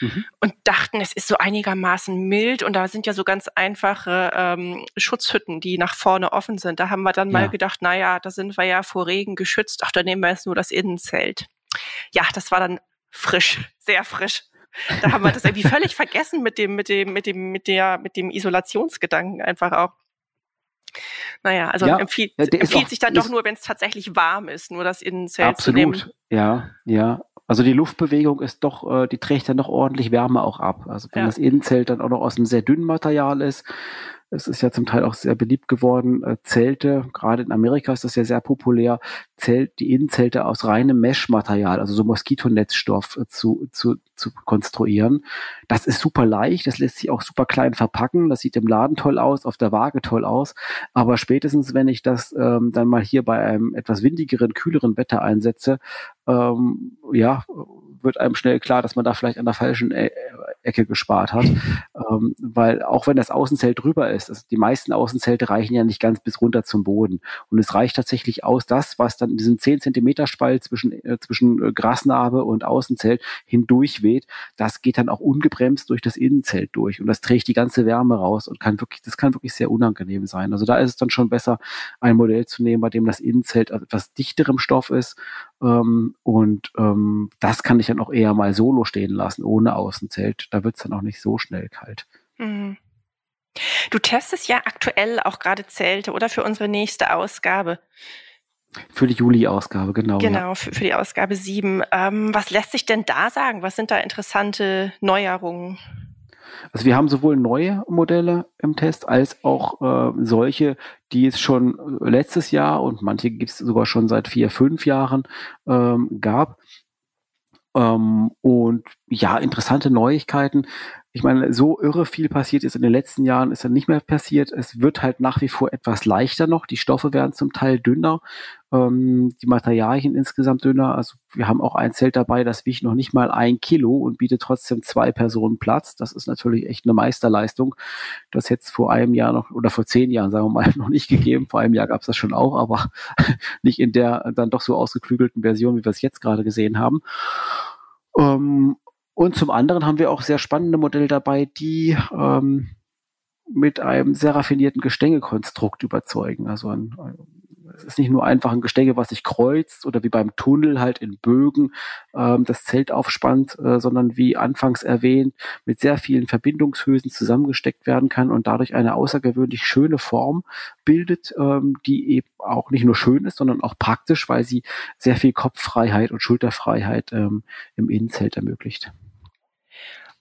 mhm. und dachten, es ist so einigermaßen mild. Und da sind ja so ganz einfache ähm, Schutzhütten, die nach vorne offen sind. Da haben wir dann ja. mal gedacht, naja, da sind wir ja vor Regen geschützt. Ach, da nehmen wir jetzt nur das Innenzelt. Ja, das war dann frisch, sehr frisch. Da haben wir das irgendwie völlig vergessen mit dem, mit dem, mit dem, mit der, mit dem Isolationsgedanken einfach auch. Naja, also ja, empfiehlt, empfiehlt auch, sich dann doch nur, wenn es tatsächlich warm ist, nur das Innenzelt absolut, zu nehmen. Ja, ja. Also die Luftbewegung ist doch, äh, die trägt dann doch ordentlich Wärme auch ab. Also wenn ja. das Innenzelt dann auch noch aus einem sehr dünnen Material ist, es ist ja zum Teil auch sehr beliebt geworden. Äh, Zelte, gerade in Amerika ist das ja sehr populär, Zelt, die Innenzelte aus reinem Mesh-Material, also so Moskitonetzstoff äh, zu, zu, zu konstruieren. Das ist super leicht, das lässt sich auch super klein verpacken, das sieht im Laden toll aus, auf der Waage toll aus, aber spätestens, wenn ich das ähm, dann mal hier bei einem etwas windigeren, kühleren Wetter einsetze, ähm, ja, wird einem schnell klar, dass man da vielleicht an der falschen e Ecke gespart hat. Ähm, weil auch wenn das Außenzelt drüber ist, also die meisten Außenzelte reichen ja nicht ganz bis runter zum Boden. Und es reicht tatsächlich aus, das, was dann in diesem 10 Zentimeter Spalt zwischen, äh, zwischen äh, Grasnarbe und Außenzelt hindurch weht, das geht dann auch ungebremst durch das Innenzelt durch. Und das trägt die ganze Wärme raus und kann wirklich, das kann wirklich sehr unangenehm sein. Also da ist es dann schon besser, ein Modell zu nehmen, bei dem das Innenzelt etwas dichterem Stoff ist ähm, und ähm, das kann ich dann auch eher mal solo stehen lassen, ohne Außenzelt. Da wird es dann auch nicht so schnell kalt. Mhm. Du testest ja aktuell auch gerade Zelte oder für unsere nächste Ausgabe. Für die Juli-Ausgabe, genau. Genau, ja. für, für, die Ausgabe 7. Ähm, was lässt sich denn da sagen? Was sind da interessante Neuerungen? Also wir haben sowohl neue Modelle im Test als auch äh, solche, die es schon letztes Jahr und manche gibt es sogar schon seit vier, fünf Jahren ähm, gab. Ähm, und ja, interessante Neuigkeiten ich meine, so irre viel passiert ist in den letzten Jahren, ist dann nicht mehr passiert. Es wird halt nach wie vor etwas leichter noch. Die Stoffe werden zum Teil dünner, ähm, die Materialien insgesamt dünner. Also wir haben auch ein Zelt dabei, das wiegt noch nicht mal ein Kilo und bietet trotzdem zwei Personen Platz. Das ist natürlich echt eine Meisterleistung. Das hätte es vor einem Jahr noch oder vor zehn Jahren, sagen wir mal, noch nicht gegeben. Vor einem Jahr gab es das schon auch, aber nicht in der dann doch so ausgeklügelten Version, wie wir es jetzt gerade gesehen haben. Ähm, und zum anderen haben wir auch sehr spannende Modelle dabei, die ähm, mit einem sehr raffinierten Gestängekonstrukt überzeugen. Also ein, Es ist nicht nur einfach ein Gestänge, was sich kreuzt oder wie beim Tunnel halt in Bögen ähm, das Zelt aufspannt, äh, sondern wie anfangs erwähnt, mit sehr vielen Verbindungshülsen zusammengesteckt werden kann und dadurch eine außergewöhnlich schöne Form bildet, ähm, die eben auch nicht nur schön ist, sondern auch praktisch, weil sie sehr viel Kopffreiheit und Schulterfreiheit ähm, im Innenzelt ermöglicht.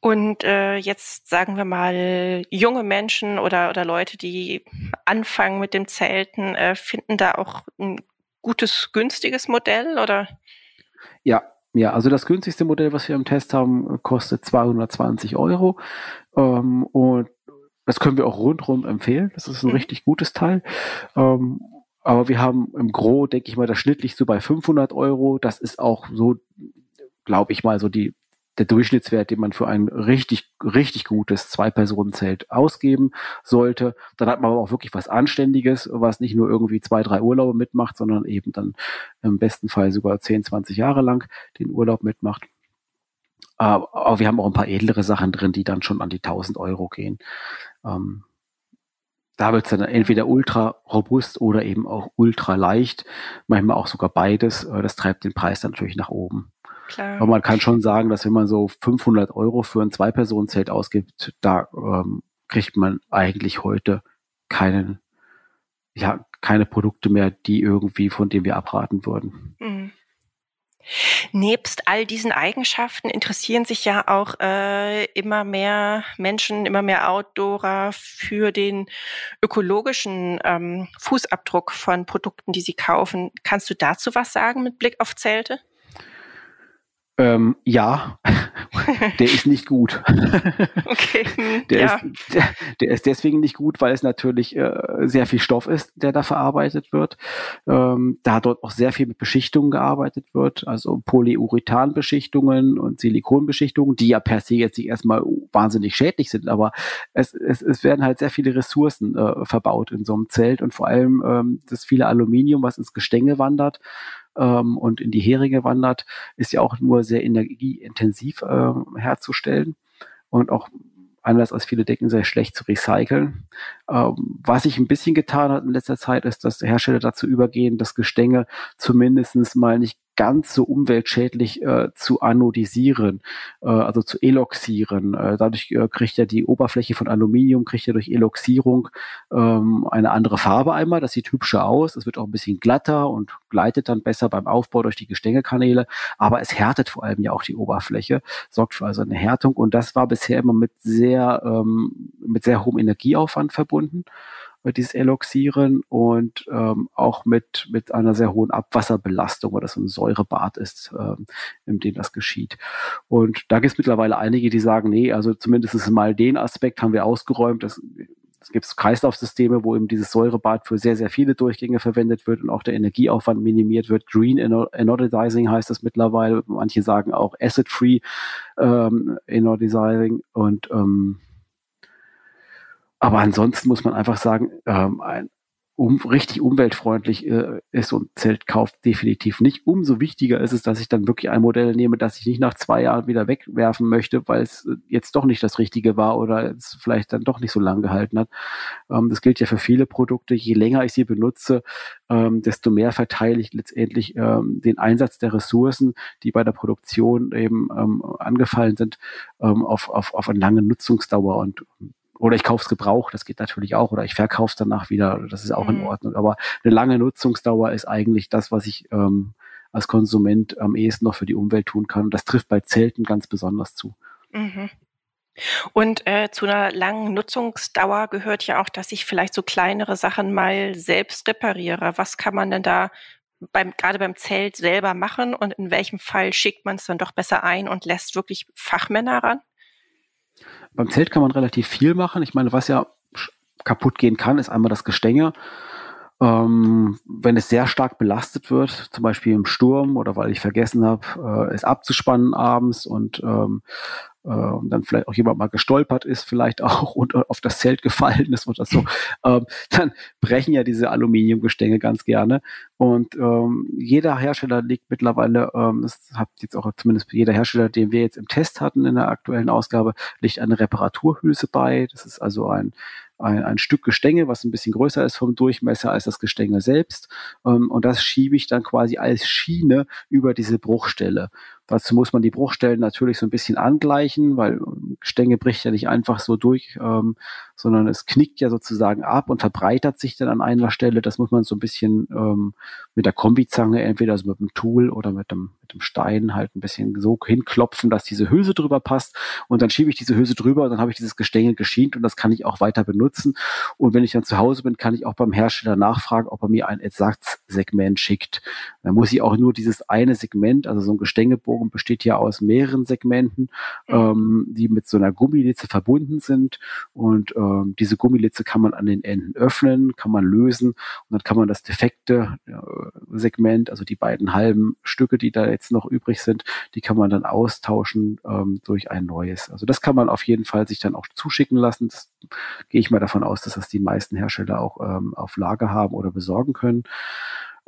Und äh, jetzt sagen wir mal, junge Menschen oder, oder Leute, die anfangen mit dem Zelten, äh, finden da auch ein gutes, günstiges Modell oder? Ja, ja, also das günstigste Modell, was wir im Test haben, kostet 220 Euro. Ähm, und das können wir auch rundherum empfehlen. Das ist ein mhm. richtig gutes Teil. Ähm, aber wir haben im Gro, denke ich mal, das schnittlich so bei 500 Euro. Das ist auch so, glaube ich mal, so die der Durchschnittswert, den man für ein richtig, richtig gutes Zwei-Personen-Zelt ausgeben sollte. Dann hat man aber auch wirklich was Anständiges, was nicht nur irgendwie zwei, drei Urlaube mitmacht, sondern eben dann im besten Fall sogar 10, 20 Jahre lang den Urlaub mitmacht. Aber wir haben auch ein paar edlere Sachen drin, die dann schon an die 1000 Euro gehen. Ähm, da wird es dann entweder ultra robust oder eben auch ultra leicht. Manchmal auch sogar beides. Äh, das treibt den Preis dann natürlich nach oben. Klar. Aber man kann schon sagen, dass wenn man so 500 Euro für ein Zwei-Personen-Zelt ausgibt, da ähm, kriegt man eigentlich heute keinen, ja, keine Produkte mehr, die irgendwie, von denen wir abraten würden. Mhm. Nebst all diesen Eigenschaften interessieren sich ja auch äh, immer mehr Menschen, immer mehr Outdoorer für den ökologischen ähm, Fußabdruck von Produkten, die sie kaufen. Kannst du dazu was sagen mit Blick auf Zelte? Ähm, ja, der ist nicht gut. Okay. Hm, der, ja. ist, der, der, ist deswegen nicht gut, weil es natürlich äh, sehr viel Stoff ist, der da verarbeitet wird. Ähm, da dort auch sehr viel mit Beschichtungen gearbeitet wird, also Polyurethanbeschichtungen und Silikonbeschichtungen, die ja per se jetzt nicht erstmal wahnsinnig schädlich sind, aber es, es, es werden halt sehr viele Ressourcen äh, verbaut in so einem Zelt und vor allem ähm, das viele Aluminium, was ins Gestänge wandert ähm, und in die Heringe wandert, ist ja auch nur sehr energieintensiv äh, herzustellen und auch anders als viele denken, sehr schlecht zu recyceln. Ähm, was sich ein bisschen getan hat in letzter Zeit, ist, dass Hersteller dazu übergehen, das Gestänge zumindest mal nicht ganz so umweltschädlich äh, zu anodisieren, äh, also zu eloxieren. Äh, dadurch äh, kriegt ja die Oberfläche von Aluminium, kriegt ja durch Eloxierung ähm, eine andere Farbe einmal. Das sieht hübscher aus. Es wird auch ein bisschen glatter und gleitet dann besser beim Aufbau durch die Gestängekanäle. Aber es härtet vor allem ja auch die Oberfläche, sorgt für also eine Härtung. Und das war bisher immer mit sehr, ähm, mit sehr hohem Energieaufwand verbunden dieses Eloxieren und ähm, auch mit, mit einer sehr hohen Abwasserbelastung, weil das ein Säurebad ist, ähm, in dem das geschieht. Und da gibt es mittlerweile einige, die sagen, nee, also zumindest mal den Aspekt haben wir ausgeräumt. Das, es gibt Kreislaufsysteme, wo eben dieses Säurebad für sehr, sehr viele Durchgänge verwendet wird und auch der Energieaufwand minimiert wird. Green Anodizing heißt das mittlerweile. Manche sagen auch Acid-Free ähm, Anodizing und ähm, aber ansonsten muss man einfach sagen, ähm, ein um, richtig umweltfreundlich äh, ist so ein Zeltkauf definitiv nicht. Umso wichtiger ist es, dass ich dann wirklich ein Modell nehme, das ich nicht nach zwei Jahren wieder wegwerfen möchte, weil es äh, jetzt doch nicht das Richtige war oder es vielleicht dann doch nicht so lang gehalten hat. Ähm, das gilt ja für viele Produkte. Je länger ich sie benutze, ähm, desto mehr verteile ich letztendlich ähm, den Einsatz der Ressourcen, die bei der Produktion eben ähm, angefallen sind, ähm, auf, auf, auf eine lange Nutzungsdauer und oder ich kaufe es gebraucht, das geht natürlich auch. Oder ich verkaufe es danach wieder, das ist auch mhm. in Ordnung. Aber eine lange Nutzungsdauer ist eigentlich das, was ich ähm, als Konsument am ehesten noch für die Umwelt tun kann. Und das trifft bei Zelten ganz besonders zu. Mhm. Und äh, zu einer langen Nutzungsdauer gehört ja auch, dass ich vielleicht so kleinere Sachen mal selbst repariere. Was kann man denn da beim, gerade beim Zelt selber machen und in welchem Fall schickt man es dann doch besser ein und lässt wirklich Fachmänner ran? Beim Zelt kann man relativ viel machen. Ich meine, was ja kaputt gehen kann, ist einmal das Gestänge. Ähm, wenn es sehr stark belastet wird, zum Beispiel im Sturm oder weil ich vergessen habe, äh, es abzuspannen abends und ähm, äh, dann vielleicht auch jemand mal gestolpert ist, vielleicht auch und auf das Zelt gefallen ist oder so, ähm, dann brechen ja diese Aluminiumgestänge ganz gerne. Und ähm, jeder Hersteller legt mittlerweile, ähm, das hat jetzt auch zumindest jeder Hersteller, den wir jetzt im Test hatten in der aktuellen Ausgabe, legt eine Reparaturhülse bei. Das ist also ein ein, ein Stück Gestänge, was ein bisschen größer ist vom Durchmesser als das Gestänge selbst. Ähm, und das schiebe ich dann quasi als Schiene über diese Bruchstelle. Dazu muss man die Bruchstellen natürlich so ein bisschen angleichen, weil Gestänge bricht ja nicht einfach so durch, ähm, sondern es knickt ja sozusagen ab und verbreitert sich dann an einer Stelle. Das muss man so ein bisschen ähm, mit der Kombizange, entweder so mit dem Tool oder mit dem, mit dem Stein halt ein bisschen so hinklopfen, dass diese Hülse drüber passt. Und dann schiebe ich diese Hülse drüber und dann habe ich dieses Gestänge geschient und das kann ich auch weiter benutzen. Und wenn ich dann zu Hause bin, kann ich auch beim Hersteller nachfragen, ob er mir ein Ersatzsegment schickt. Dann muss ich auch nur dieses eine Segment, also so ein Gestängebogen besteht ja aus mehreren Segmenten, ähm, die mit so einer Gummilitze verbunden sind. Und äh, ähm, diese Gummilitze kann man an den Enden öffnen, kann man lösen und dann kann man das defekte äh, Segment, also die beiden halben Stücke, die da jetzt noch übrig sind, die kann man dann austauschen ähm, durch ein neues. Also das kann man auf jeden Fall sich dann auch zuschicken lassen. Das gehe ich mal davon aus, dass das die meisten Hersteller auch ähm, auf Lager haben oder besorgen können.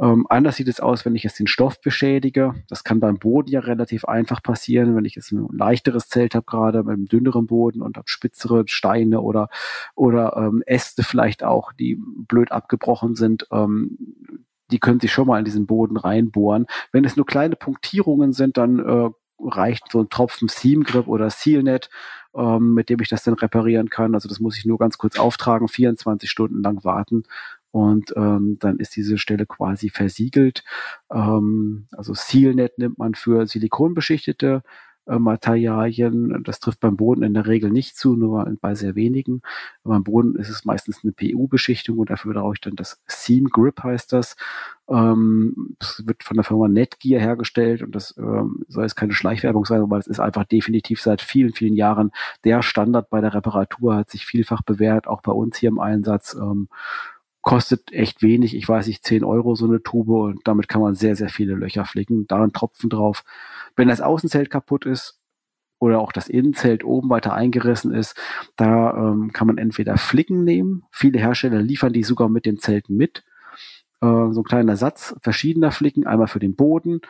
Ähm, anders sieht es aus, wenn ich jetzt den Stoff beschädige. Das kann beim Boden ja relativ einfach passieren, wenn ich jetzt ein leichteres Zelt habe, gerade mit einem dünneren Boden und habe spitzere Steine oder, oder ähm, Äste vielleicht auch, die blöd abgebrochen sind. Ähm, die können sich schon mal in diesen Boden reinbohren. Wenn es nur kleine Punktierungen sind, dann äh, reicht so ein Tropfen Seam Grip oder Sealnet, ähm, mit dem ich das dann reparieren kann. Also das muss ich nur ganz kurz auftragen, 24 Stunden lang warten und ähm, dann ist diese Stelle quasi versiegelt. Ähm, also Sealnet nimmt man für silikonbeschichtete äh, Materialien. Das trifft beim Boden in der Regel nicht zu, nur bei sehr wenigen. Beim Boden ist es meistens eine PU-Beschichtung und dafür brauche ich dann das Seam Grip heißt das. Ähm, das wird von der Firma Netgear hergestellt und das ähm, soll jetzt keine Schleichwerbung sein, aber es ist einfach definitiv seit vielen, vielen Jahren der Standard bei der Reparatur, hat sich vielfach bewährt, auch bei uns hier im Einsatz. Ähm, kostet echt wenig, ich weiß nicht, 10 Euro so eine Tube und damit kann man sehr, sehr viele Löcher flicken. Da ein Tropfen drauf. Wenn das Außenzelt kaputt ist oder auch das Innenzelt oben weiter eingerissen ist, da ähm, kann man entweder Flicken nehmen. Viele Hersteller liefern die sogar mit den Zelten mit. Äh, so ein kleiner Satz verschiedener Flicken, einmal für den Boden,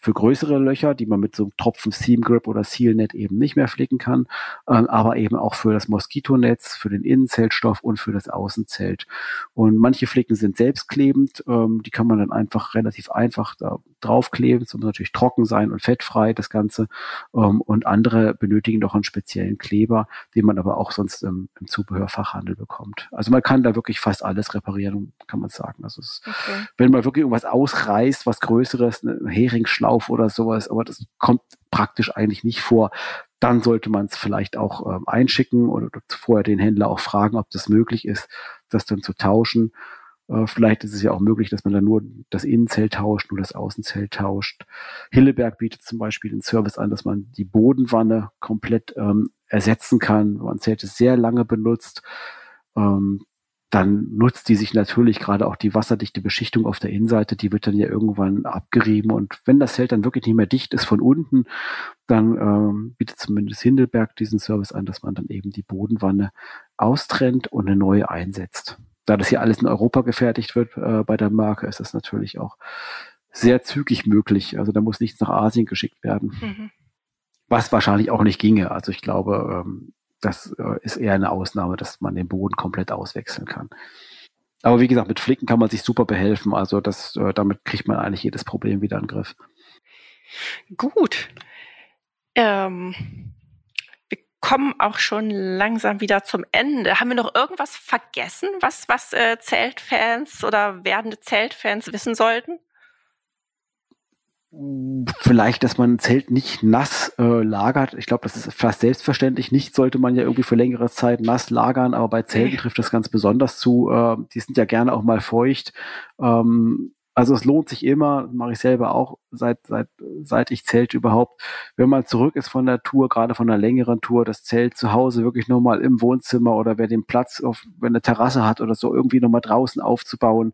für größere Löcher, die man mit so einem Tropfen Seam Grip oder Sealnet eben nicht mehr flicken kann, ähm, aber eben auch für das Moskitonetz, für den Innenzeltstoff und für das Außenzelt. Und manche Flicken sind selbstklebend, ähm, die kann man dann einfach relativ einfach da draufkleben, es muss natürlich trocken sein und fettfrei das Ganze. Ähm, und andere benötigen doch einen speziellen Kleber, den man aber auch sonst im, im Zubehörfachhandel bekommt. Also man kann da wirklich fast alles reparieren, kann man sagen. Also es, okay. wenn man wirklich irgendwas ausreißt, was Größeres, ein Heringsschlag Auflauf oder sowas, aber das kommt praktisch eigentlich nicht vor. Dann sollte man es vielleicht auch ähm, einschicken oder vorher den Händler auch fragen, ob das möglich ist, das dann zu tauschen. Äh, vielleicht ist es ja auch möglich, dass man dann nur das Innenzelt tauscht, nur das Außenzelt tauscht. Hilleberg bietet zum Beispiel den Service an, dass man die Bodenwanne komplett ähm, ersetzen kann. Man Zelte sehr lange benutzt, ähm, dann nutzt die sich natürlich gerade auch die wasserdichte Beschichtung auf der Innenseite, die wird dann ja irgendwann abgerieben und wenn das Zelt dann wirklich nicht mehr dicht ist von unten, dann ähm, bietet zumindest Hindelberg diesen Service an, dass man dann eben die Bodenwanne austrennt und eine neue einsetzt. Da das hier alles in Europa gefertigt wird äh, bei der Marke, ist das natürlich auch sehr zügig möglich. Also da muss nichts nach Asien geschickt werden. Mhm. Was wahrscheinlich auch nicht ginge. Also ich glaube, ähm, das äh, ist eher eine Ausnahme, dass man den Boden komplett auswechseln kann. Aber wie gesagt, mit Flicken kann man sich super behelfen. Also das, äh, damit kriegt man eigentlich jedes Problem wieder in den Griff. Gut. Ähm, wir kommen auch schon langsam wieder zum Ende. Haben wir noch irgendwas vergessen, was, was äh, Zeltfans oder werdende Zeltfans wissen sollten? Vielleicht, dass man ein Zelt nicht nass äh, lagert. Ich glaube, das ist fast selbstverständlich. Nicht sollte man ja irgendwie für längere Zeit nass lagern, aber bei Zelten trifft das ganz besonders zu. Äh, die sind ja gerne auch mal feucht. Ähm, also es lohnt sich immer, mache ich selber auch, seit, seit, seit ich Zelt überhaupt, wenn man zurück ist von der Tour, gerade von einer längeren Tour, das Zelt zu Hause wirklich nochmal im Wohnzimmer oder wer den Platz auf, wenn eine Terrasse hat oder so, irgendwie nochmal draußen aufzubauen,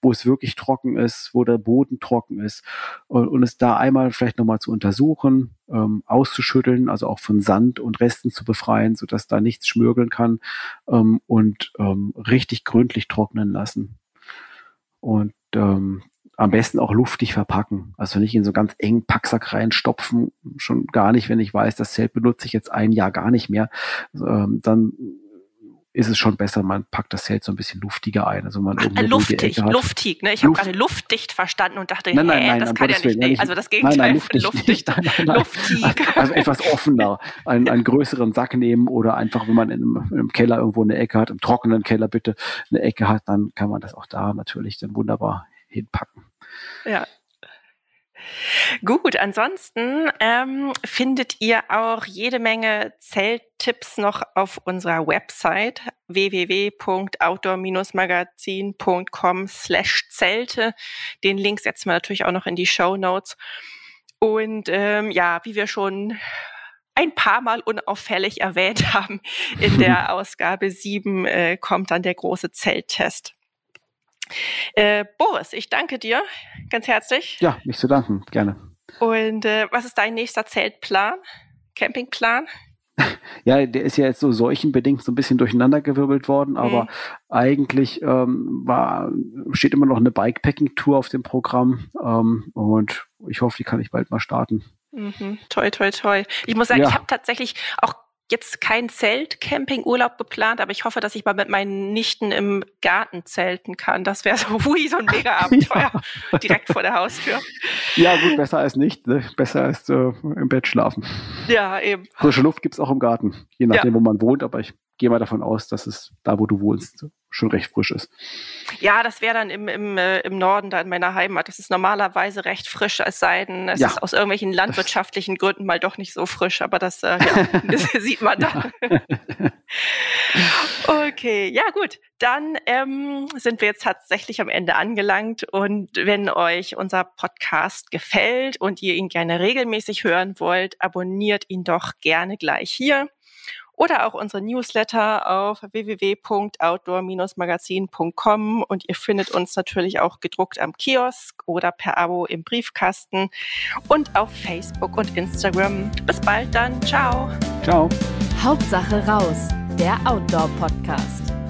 wo es wirklich trocken ist, wo der Boden trocken ist und, und es da einmal vielleicht nochmal zu untersuchen, ähm, auszuschütteln, also auch von Sand und Resten zu befreien, sodass da nichts schmürgeln kann ähm, und ähm, richtig gründlich trocknen lassen. Und ähm, am besten auch luftig verpacken. Also nicht in so ganz engen Packsack reinstopfen, schon gar nicht, wenn ich weiß, das Zelt benutze ich jetzt ein Jahr gar nicht mehr. Ähm, dann ist es schon besser, man packt das Zelt so ein bisschen luftiger ein. Also man Ach, luftig, luftig, ne? Ich habe gerade luftdicht verstanden und dachte, nein, nein, nein, das kann ja nicht, nee, also das Gegenteil nein, nein, luftig, luftig nein, nein, nein. luftig. Also etwas offener, einen, einen größeren Sack nehmen oder einfach, wenn man in einem, in einem, Keller irgendwo eine Ecke hat, im trockenen Keller bitte eine Ecke hat, dann kann man das auch da natürlich dann wunderbar hinpacken. Ja, Gut, ansonsten ähm, findet ihr auch jede Menge Zelttipps noch auf unserer Website www.outdoor-magazin.com slash Zelte. Den Link setzen wir natürlich auch noch in die Show Notes. Und ähm, ja, wie wir schon ein paar Mal unauffällig erwähnt haben, in der Ausgabe 7 äh, kommt dann der große Zelttest. Äh, Boris, ich danke dir ganz herzlich. Ja, nicht zu danken, gerne. Und äh, was ist dein nächster Zeltplan, Campingplan? Ja, der ist ja jetzt so seuchenbedingt so ein bisschen durcheinandergewirbelt worden, mhm. aber eigentlich ähm, war, steht immer noch eine Bikepacking-Tour auf dem Programm ähm, und ich hoffe, die kann ich bald mal starten. Mhm. Toi, toi, toi. Ich muss sagen, ja. ich habe tatsächlich auch jetzt kein Zelt-Camping-Urlaub geplant, aber ich hoffe, dass ich mal mit meinen Nichten im Garten zelten kann. Das wäre so, hui, so ein Mega-Abenteuer ja. direkt vor der Haustür. Ja, gut, besser als nicht. Ne? Besser als äh, im Bett schlafen. Ja, eben. Frische Luft gibt's auch im Garten, je nachdem, ja. wo man wohnt, aber ich gehe mal davon aus, dass es da, wo du wohnst, schon recht frisch ist. Ja, das wäre dann im, im, äh, im Norden, da in meiner Heimat. Das ist normalerweise recht frisch, es sei denn, es ja. ist aus irgendwelchen landwirtschaftlichen Gründen mal doch nicht so frisch, aber das, äh, ja, das sieht man dann. okay, ja gut. Dann ähm, sind wir jetzt tatsächlich am Ende angelangt und wenn euch unser Podcast gefällt und ihr ihn gerne regelmäßig hören wollt, abonniert ihn doch gerne gleich hier oder auch unsere Newsletter auf www.outdoor-magazin.com und ihr findet uns natürlich auch gedruckt am Kiosk oder per Abo im Briefkasten und auf Facebook und Instagram. Bis bald dann. Ciao. Ciao. Hauptsache raus, der Outdoor-Podcast.